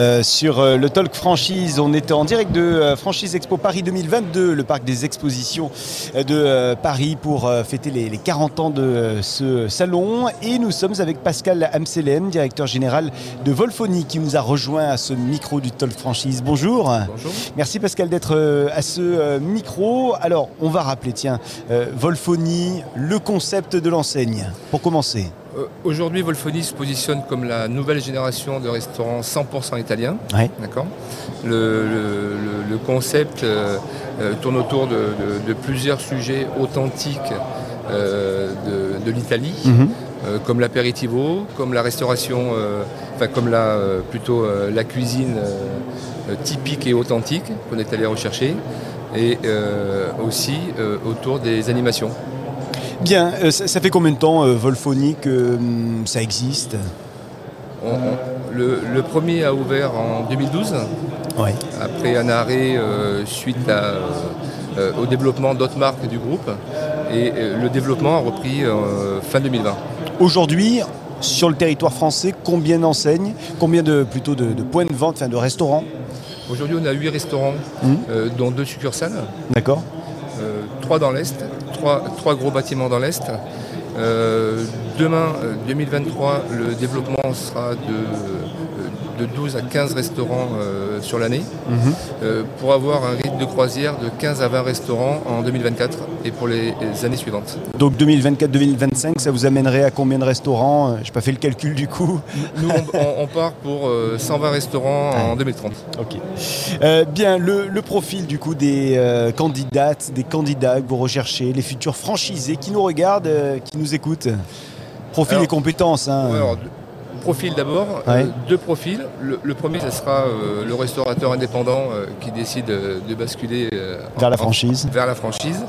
Euh, sur euh, le Talk Franchise, on était en direct de euh, Franchise Expo Paris 2022, le parc des expositions de Paris pour fêter les, les 40 ans de ce salon. Et nous sommes avec Pascal Amselem, directeur général de Volphonie, qui nous a rejoint à ce micro du Talk Franchise. Bonjour. Bonjour. Merci Pascal d'être à ce micro. Alors, on va rappeler, tiens, Volphonie, le concept de l'enseigne, pour commencer. Euh, Aujourd'hui, Volfoni se positionne comme la nouvelle génération de restaurants 100% italiens. Ouais. D'accord. Le, le- le- le concept euh, euh, tourne autour de, de- de plusieurs sujets authentiques euh, de, de l'Italie, Mhm. euh, comme l'apéritivo, comme la restauration, enfin comme la, plutôt la cuisine typique et authentique qu'on est allé rechercher, et aussi autour des animations. Bien, euh, ça, ça fait combien de temps, euh, Volphonie, que hum, ça existe? On- on- le, le premier a ouvert en 2012, Ouais. après un arrêt euh, suite à, euh, au développement d'autres marques du groupe. Et le développement a repris fin 2020. Aujourd'hui, sur le territoire français, combien d'enseignes, combien de plutôt de, de points de vente, enfin de restaurants? Aujourd'hui, on a 8 restaurants, euh, dont deux succursales, D'accord euh, trois dans l'Est, trois, gros bâtiments dans l'Est. Euh, demain, euh, 2023, le développement sera de, euh, de 12 à 15 restaurants euh, sur l'année. Mhm. euh, pour avoir un rythme de croisière de 15 à 20 restaurants en 2024 et pour les, années suivantes. Donc 2024-2025, ça vous amènerait à combien de restaurants? Je n'ai pas fait le calcul du coup. Nous, on, part pour euh, 120 restaurants en 2030. Ok. Euh, bien, le, le profil du coup des euh, candidates, des candidats que vous recherchez, les futurs franchisés qui nous regardent, euh, qui nous écoutent. Profil Alors, et compétences. hein. Ouais, alors, profil d'abord, Ouais. euh, deux profils. Le, le premier, ce sera euh, le restaurateur indépendant euh, qui décide de basculer Vers la en- franchise. vers la franchise.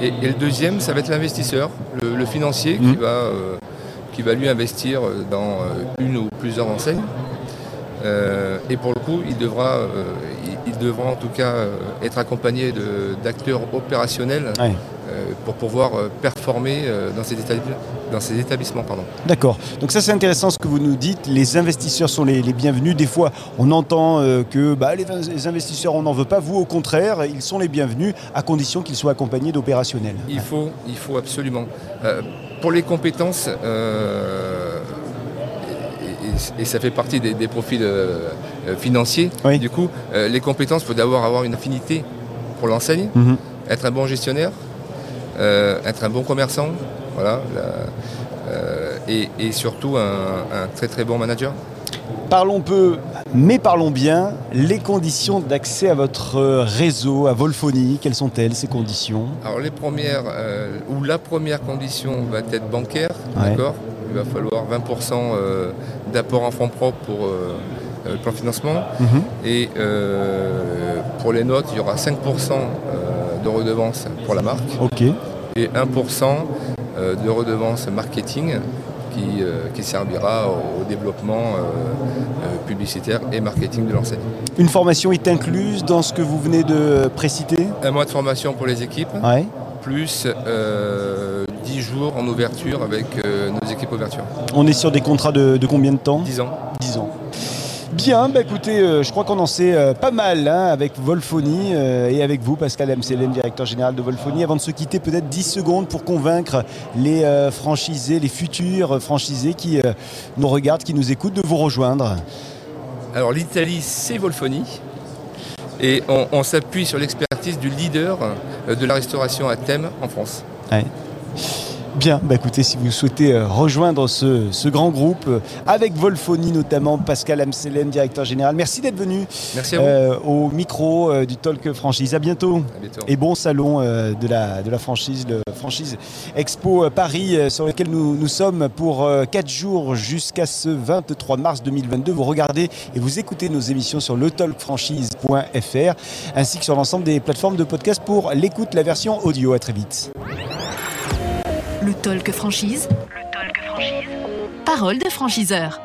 Et, et le deuxième, ça va être l'investisseur, le, le financier qui, va, euh, qui va lui investir dans une ou plusieurs enseignes. Et pour le coup, il devra, il, il devra en tout cas être accompagné d'acteurs opérationnels Ouais. Euh, pour pouvoir euh, performer euh, dans ces, établis- dans ces établissements. Pardon. D'accord. Donc ça c'est intéressant ce que vous nous dites. Les investisseurs sont les, les bienvenus. Des fois on entend euh, que bah, les, les investisseurs on n'en veut pas. Vous au contraire, ils sont les bienvenus à condition qu'ils soient accompagnés d'opérationnels. Il faut, il faut absolument. Euh, pour les compétences, euh, et, ça fait partie des, des profils financiers, Oui. du coup, les compétences, il faut d'abord avoir une affinité pour l'enseigne, Mhm. être un bon gestionnaire, être un bon commerçant, voilà, la- euh, et, et surtout un, un très très bon manager. Parlons peu, mais parlons bien. Les conditions d'accès à votre euh, réseau, à Volphonie, quelles sont-elles ces conditions? Alors les premières, euh, ou la première condition va être bancaire, Ouais. d'accord? Il va falloir 20% euh, d'apport en fonds propres pour euh, euh, le plan financement. Mhm. Et euh, pour les notes, il y aura 5% euh, de redevances pour la marque Ok. et 1% euh, de redevances marketing qui, euh, qui servira au, au développement euh, euh, publicitaire et marketing de l'enseigne. Une formation est incluse dans ce que vous venez de préciter? Un mois de formation pour les équipes. Ouais. plus euh, 10 jours en ouverture avec nos équipes ouverture. On est sur des contrats de, de combien de temps? 10 ans. 10 ans. Bien, bah écoutez, euh, je crois qu'on en sait euh, pas mal hein, avec Volphonie euh, et avec vous, Pascal Amselem, directeur général de Volphonie. Avant de se quitter, peut-être 10 secondes pour convaincre les franchisés, les futurs franchisés qui nous regardent, qui nous écoutent, de vous rejoindre. Alors l'Italie, c'est Volfoni. Et on, on s'appuie sur l'expertise du leader de la restauration à thème en France. Bien, bah écoutez, si vous souhaitez euh, rejoindre ce, ce grand groupe, euh, avec Volphonie notamment, Pascal Amselem, directeur général, merci d'être venu Merci à vous. euh, au micro euh, du Talk Franchise. À bientôt. À bientôt. Et bon salon euh, de, la, de la franchise, le franchise Expo Paris, sur lequel nous, nous sommes pour 4 jours jusqu'à ce 23 mars 2022. Vous regardez et vous écoutez nos émissions sur letalkfranchise.fr ainsi que sur l'ensemble des plateformes de podcast pour l'écoute, la version audio. À très vite. Le talk franchise. Le talk franchise. Parole de franchiseur.